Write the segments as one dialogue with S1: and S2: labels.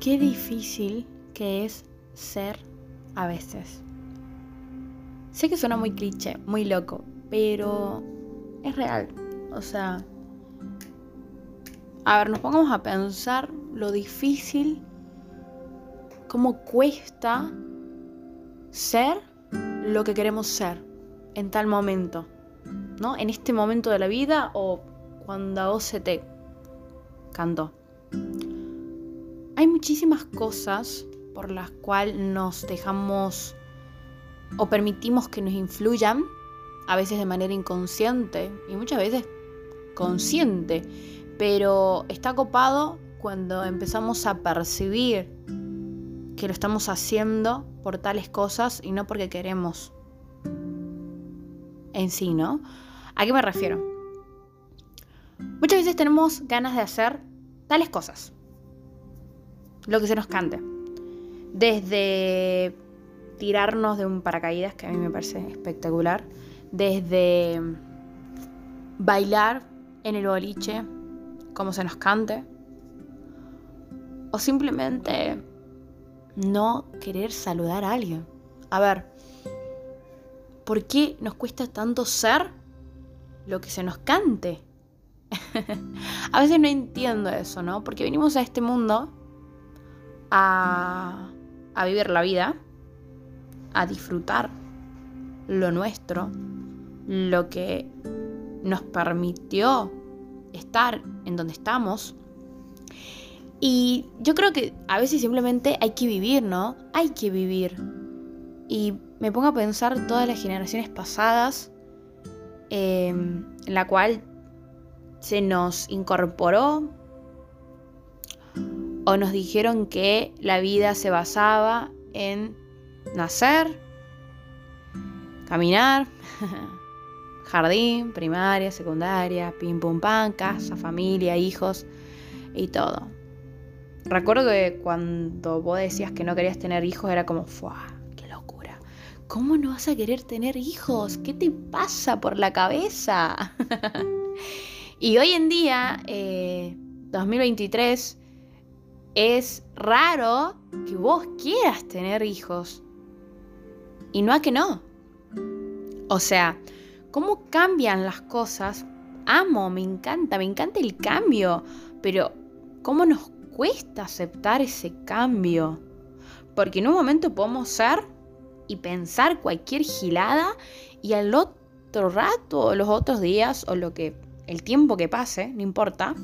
S1: qué difícil que es ser a veces. Sé que suena muy cliché, muy loco, pero es real. O sea, a ver, nos pongamos a pensar lo difícil, cómo cuesta ser lo que queremos ser en tal momento, ¿no? En este momento de la vida o cuando a vos se te cantó. Hay muchísimas cosas por las cuales nos dejamos o permitimos que nos influyan, a veces de manera inconsciente y muchas veces consciente, pero está copado cuando empezamos a percibir que lo estamos haciendo por tales cosas y no porque queremos en sí, ¿no? ¿A qué me refiero? Muchas veces tenemos ganas de hacer tales cosas, lo que se nos cante. Desde tirarnos de un paracaídas, que a mí me parece espectacular, desde bailar en el boliche, como se nos cante, o simplemente no querer saludar a alguien. A ver, ¿por qué nos cuesta tanto ser lo que se nos cante? a veces no entiendo eso, ¿no? Porque venimos a este mundo a, vivir la vida, a disfrutar lo nuestro, lo que nos permitió estar en donde estamos. Y yo creo que a veces simplemente hay que vivir, ¿no? Hay que vivir. Y me pongo a pensar todas las generaciones pasadas em, en la cual se nos incorporó o nos dijeron que la vida se basaba en nacer, caminar, jardín, primaria, secundaria, pim pum pam, casa, familia, hijos y todo. Recuerdo que cuando vos decías que no querías tener hijos era como, ¡fuah! ¡Qué locura! ¿Cómo no vas a querer tener hijos? ¿Qué te pasa por la cabeza? y hoy en día, 2023, eh, es raro que vos quieras tener hijos. Y no a que no. O sea, ¿cómo cambian las cosas? Amo, me encanta, me encanta el cambio. Pero, ¿cómo nos cuesta aceptar ese cambio? Porque en un momento podemos ser y pensar cualquier gilada y al otro rato o los otros días o lo que el tiempo que pase, no importa,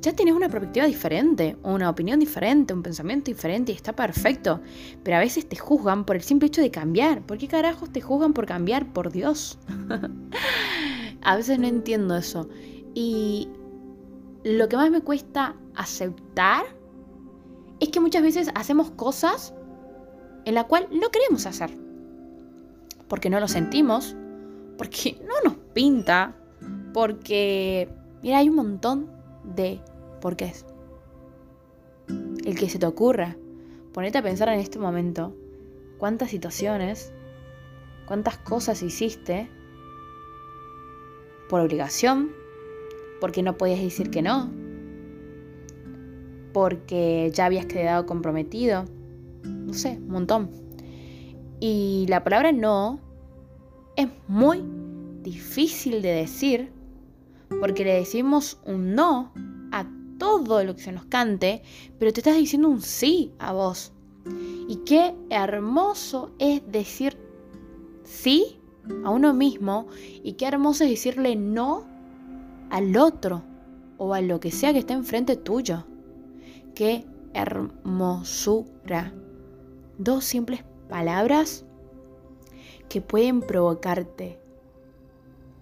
S1: ya tienes una perspectiva diferente, una opinión diferente, un pensamiento diferente y está perfecto. Pero a veces te juzgan por el simple hecho de cambiar. ¿Por qué carajos te juzgan por cambiar? Por Dios. a veces no entiendo eso. Y lo que más me cuesta aceptar es que muchas veces hacemos cosas en la cual no queremos hacer. Porque no lo sentimos, porque no nos pinta, porque, mira, hay un montón de por qué es. El que se te ocurra. Ponete a pensar en este momento cuántas situaciones, cuántas cosas hiciste por obligación, porque no podías decir que no, porque ya habías quedado comprometido, no sé, un montón. Y la palabra no es muy difícil de decir porque le decimos un no a todo lo que se nos cante, pero te estás diciendo un sí a vos. Y qué hermoso es decir sí a uno mismo y qué hermoso es decirle no al otro o a lo que sea que esté enfrente tuyo. Qué hermosura. Dos simples palabras que pueden provocarte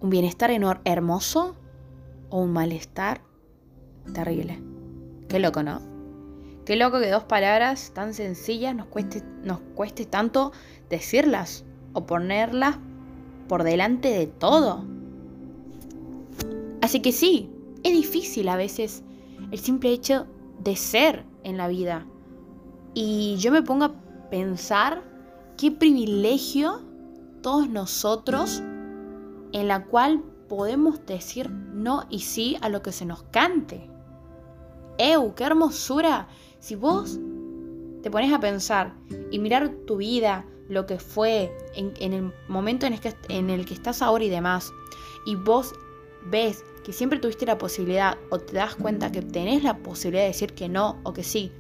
S1: un bienestar hermoso o un malestar terrible. Qué loco, ¿no? Qué loco que dos palabras tan sencillas nos cueste, nos cueste tanto decirlas o ponerlas por delante de todo. Así que sí, es difícil a veces el simple hecho de ser en la vida. Y yo me pongo a pensar qué privilegio todos nosotros en la cual podemos decir no y sí a lo que se nos cante. ¡Ew! ¡Qué hermosura! Si vos te pones a pensar y mirar tu vida, lo que fue en, el momento en el, que, en el que estás ahora y demás, y vos ves que siempre tuviste la posibilidad o te das cuenta que tenés la posibilidad de decir que no o que sí,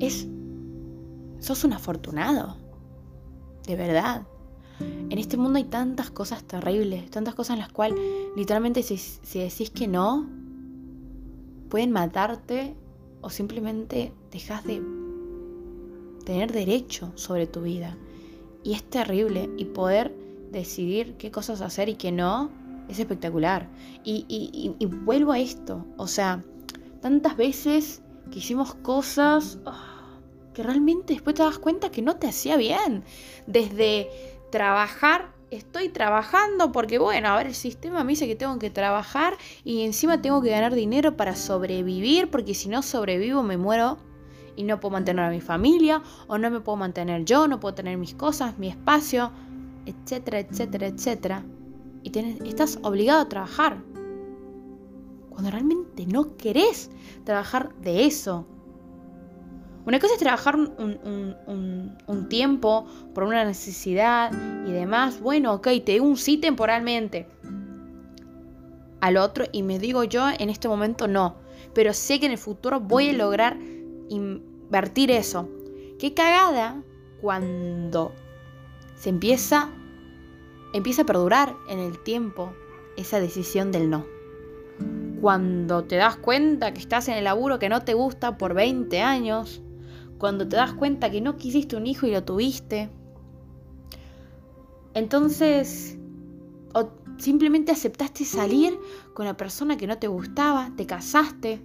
S1: es... sos un afortunado. De verdad. En este mundo hay tantas cosas terribles, tantas cosas en las cuales literalmente si, si decís que no, pueden matarte o simplemente dejas de tener derecho sobre tu vida. Y es terrible. Y poder decidir qué cosas hacer y qué no, es espectacular. Y, vuelvo a esto. O sea, tantas veces que hicimos cosas ah, que realmente después te das cuenta que no te hacía bien. Desde trabajar estoy trabajando porque, bueno, a ver, el sistema me dice que tengo que trabajar y encima tengo que ganar dinero para sobrevivir, porque si no sobrevivo me muero y no puedo mantener a mi familia, o no me puedo mantener yo, no puedo tener mis cosas, mi espacio, etcétera, etcétera, etcétera. Y estás obligado a trabajar. Cuando realmente no querés trabajar de eso. Una cosa es trabajar un, tiempo por una necesidad y demás. Bueno, ok, te digo un sí temporalmente al otro y me digo yo en este momento no. Pero sé que en el futuro voy a lograr invertir eso. Qué cagada cuando se empieza, empieza a perdurar en el tiempo esa decisión del no. Cuando te das cuenta que estás en el laburo que no te gusta por 20 años, cuando te das cuenta que no quisiste un hijo y lo tuviste. Entonces, o simplemente aceptaste salir con la persona que no te gustaba, te casaste.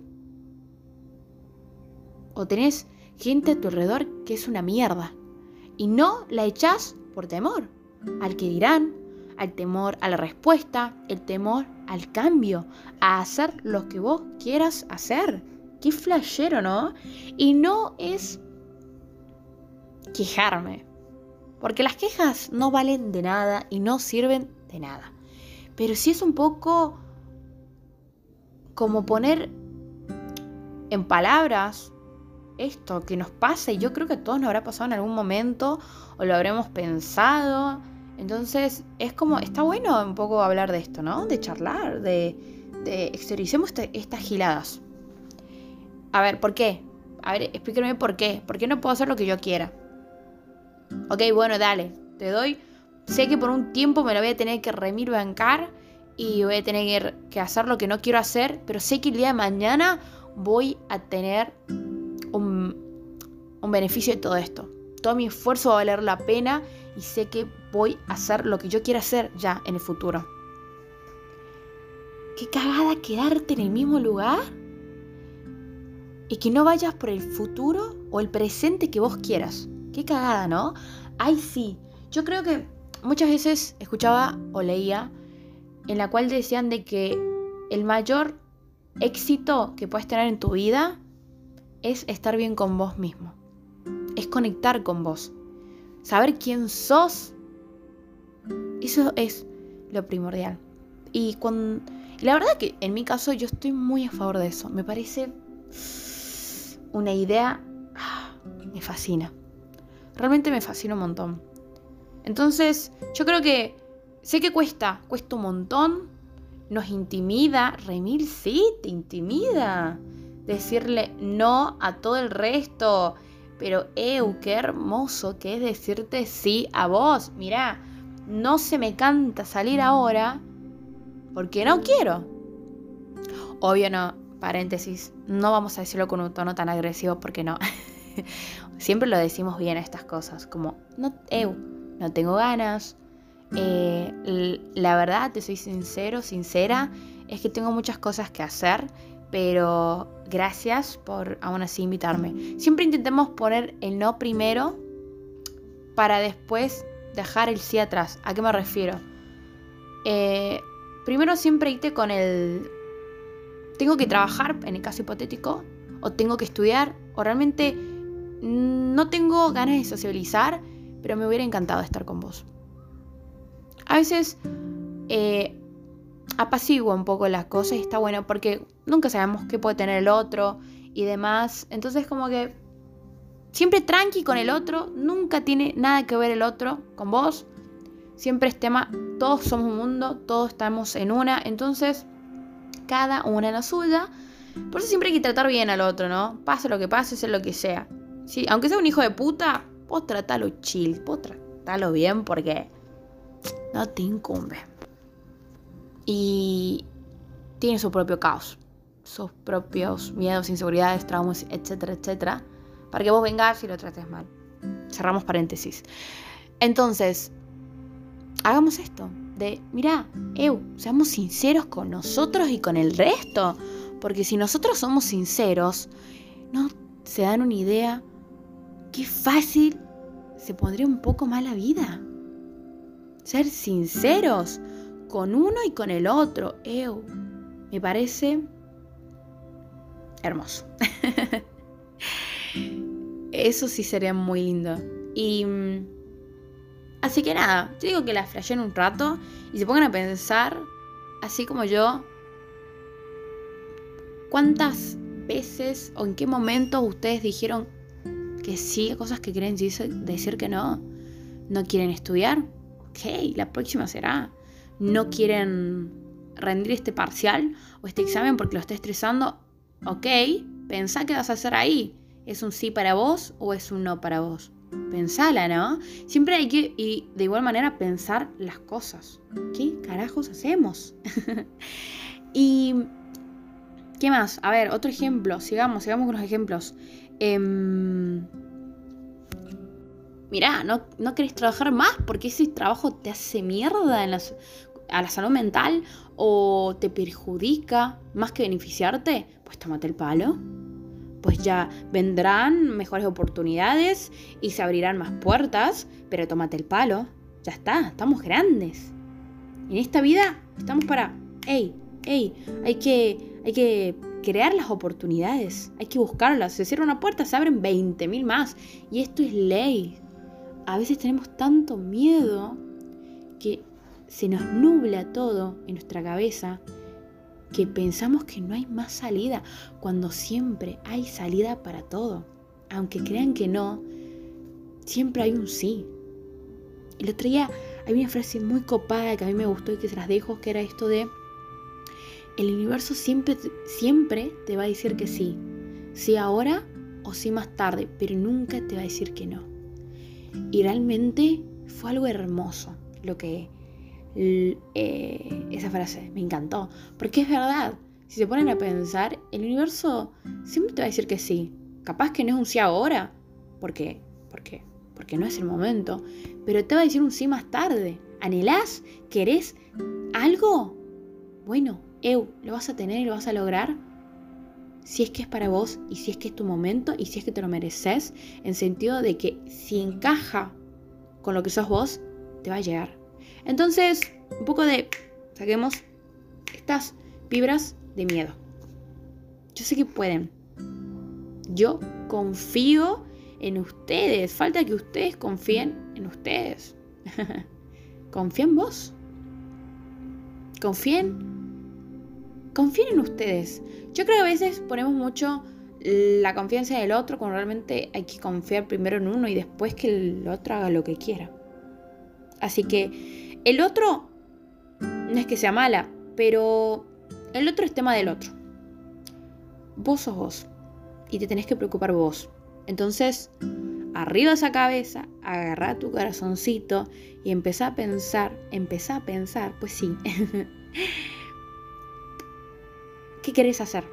S1: O tenés gente a tu alrededor que es una mierda. Y no la echás por temor al que dirán, al temor a la respuesta, el temor al cambio, a hacer lo que vos quieras hacer. Qué flashero, ¿no? Y no es quejarme. Porque las quejas no valen de nada y no sirven de nada. Pero sí es un poco como poner en palabras esto que nos pasa y yo creo que a todos nos habrá pasado en algún momento o lo habremos pensado. Entonces es como, está bueno un poco hablar de esto, ¿no? De charlar, de, de exterioricemos este, estas giladas. A ver, ¿por qué? A ver, explíqueme por qué. ¿Por qué no puedo hacer lo que yo quiera? Ok, bueno, dale, te doy. Sé que por un tiempo me lo voy a tener que remir bancar y voy a tener que hacer lo que no quiero hacer, pero sé que el día de mañana voy a tener un, un beneficio de todo esto. Todo mi esfuerzo va a valer la pena y sé que voy a hacer lo que yo quiera hacer ya en el futuro. Qué cagada quedarte en el mismo lugar y que no vayas por el futuro o el presente que vos quieras. Qué cagada, ¿no? Ay, sí. Yo creo que muchas veces escuchaba o leía en la cual decían de que el mayor éxito que puedes tener en tu vida es estar bien con vos mismo. Es conectar con vos. Saber quién sos. Eso es lo primordial. Y, cuando, la verdad que en mi caso yo estoy muy a favor de eso. Me parece una idea... Me fascina. Realmente me fascina un montón. Entonces, yo creo que sé que cuesta, cuesta un montón, nos intimida, Remil sí, te intimida decirle no a todo el resto. Pero, eu, qué hermoso que es decirte sí a vos. Mirá, no se me canta salir ahora porque no quiero. Obvio no, paréntesis, no vamos a decirlo con un tono tan agresivo porque no. Siempre lo decimos bien estas cosas, como, no, no tengo ganas. Eh, la verdad, te soy sincero, sincera, es que tengo muchas cosas que hacer, pero gracias por aún así invitarme. Siempre intentemos poner el no primero para después dejar el sí atrás. ¿A qué me refiero? Eh, primero siempre irte con el tengo que trabajar, en el caso hipotético, o tengo que estudiar, o realmente no tengo ganas de socializar, pero me hubiera encantado estar con vos. A veces eh, apacigua un poco las cosas y está bueno porque nunca sabemos qué puede tener el otro y demás. Entonces como que siempre tranqui con el otro, nunca tiene nada que ver el otro con vos. Siempre es tema, todos somos un mundo, todos estamos en una, entonces cada una en la suya. Por eso siempre hay que tratar bien al otro, ¿no? Pase lo que pase, sea lo que sea. Sí, aunque sea un hijo de puta, vos tratalo chill, vos tratalo bien porque no te incumbe. Y tiene su propio caos, sus propios miedos, inseguridades, traumas, etcétera, etcétera, para que vos vengas y lo trates mal. Cerramos paréntesis. Entonces, hagamos esto, de, mira, Eu, seamos sinceros con nosotros y con el resto, porque si nosotros somos sinceros, no se dan una idea qué fácil se pondría un poco más la vida. Ser sinceros con uno y con el otro, Eu, me parece hermoso. Eso sí sería muy lindo. Y mm, Así que nada, yo digo que la flashen un rato y se pongan a pensar, así como yo, cuántas veces o en qué momentos ustedes dijeron que sí cosas que quieren decir que no. No quieren estudiar. Ok, la próxima será. No quieren rendir este parcial o este examen porque lo está estresando. Ok, pensá qué vas a hacer ahí. ¿Es un sí para vos o es un no para vos? Pensala, ¿no? Siempre hay que, y de igual manera, pensar las cosas. ¿Qué carajos hacemos? y, ¿qué más? A ver, otro ejemplo. Sigamos, sigamos con los ejemplos. Eh, mirá, ¿no, ¿no querés trabajar más porque ese trabajo te hace mierda en a la salud mental o te perjudica más que beneficiarte? Pues tómate el palo pues ya vendrán mejores oportunidades y se abrirán más puertas, pero tómate el palo. Ya está, estamos grandes. En esta vida estamos para, hey, hey, hay que, hay que crear las oportunidades, hay que buscarlas. Se cierra una puerta, se abren 20.000 más. Y esto es ley. A veces tenemos tanto miedo que se nos nubla todo en nuestra cabeza que pensamos que no hay más salida, cuando siempre hay salida para todo. Aunque crean que no, siempre hay un sí. El otro día hay una frase muy copada que a mí me gustó y que se las dejo, que era esto de, el universo siempre, siempre te va a decir que sí, sí ahora o sí más tarde, pero nunca te va a decir que no. Y realmente fue algo hermoso lo que eh, esa frase, me encantó, porque es verdad, si se ponen a pensar, el universo siempre te va a decir que sí, capaz que no es un sí ahora, porque, porque, porque no es el momento, pero te va a decir un sí más tarde. ¿Anhelás? ¿Querés algo? Bueno, Eu, lo vas a tener y lo vas a lograr si es que es para vos y si es que es tu momento y si es que te lo mereces, en sentido de que si encaja con lo que sos vos, te va a llegar. Entonces, un poco de, saquemos estas vibras de miedo. Yo sé que pueden. Yo confío en ustedes. Falta que ustedes confíen en ustedes. Confíen en vos. Confíen. Confíen en ustedes. Yo creo que a veces ponemos mucho la confianza en el otro cuando realmente hay que confiar primero en uno y después que el otro haga lo que quiera. Así que el otro, no es que sea mala, pero el otro es tema del otro. Vos sos vos y te tenés que preocupar vos. Entonces, arriba esa cabeza, agarra tu corazoncito y empezá a pensar, empezá a pensar, pues sí. ¿Qué querés hacer?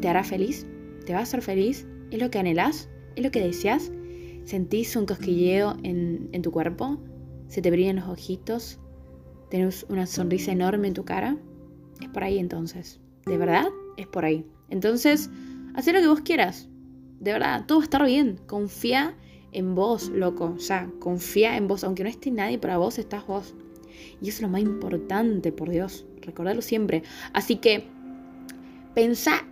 S1: ¿Te hará feliz? ¿Te va a hacer feliz? ¿Es lo que anhelás? ¿Es lo que deseas? ¿Sentís un cosquilleo en, en tu cuerpo? Se te brillan los ojitos, tienes una sonrisa enorme en tu cara, es por ahí entonces. De verdad, es por ahí. Entonces, haz lo que vos quieras. De verdad, todo va a estar bien. Confía en vos, loco. O sea, confía en vos. Aunque no esté nadie para vos, estás vos. Y eso es lo más importante, por Dios. Recordarlo siempre. Así que, pensá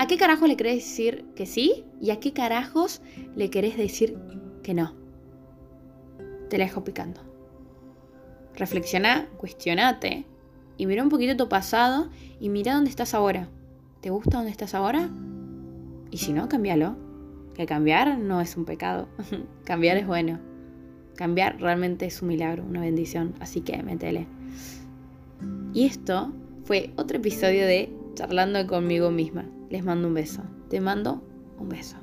S1: ¿A qué carajos le querés decir que sí? ¿Y a qué carajos le querés decir que no? Te la dejo picando. Reflexiona, cuestionate y mira un poquito tu pasado y mira dónde estás ahora. ¿Te gusta donde estás ahora? Y si no, cámbialo. Que cambiar no es un pecado. cambiar es bueno. Cambiar realmente es un milagro, una bendición. Así que métele. Y esto fue otro episodio de Charlando conmigo misma. Les mando un beso. Te mando un beso.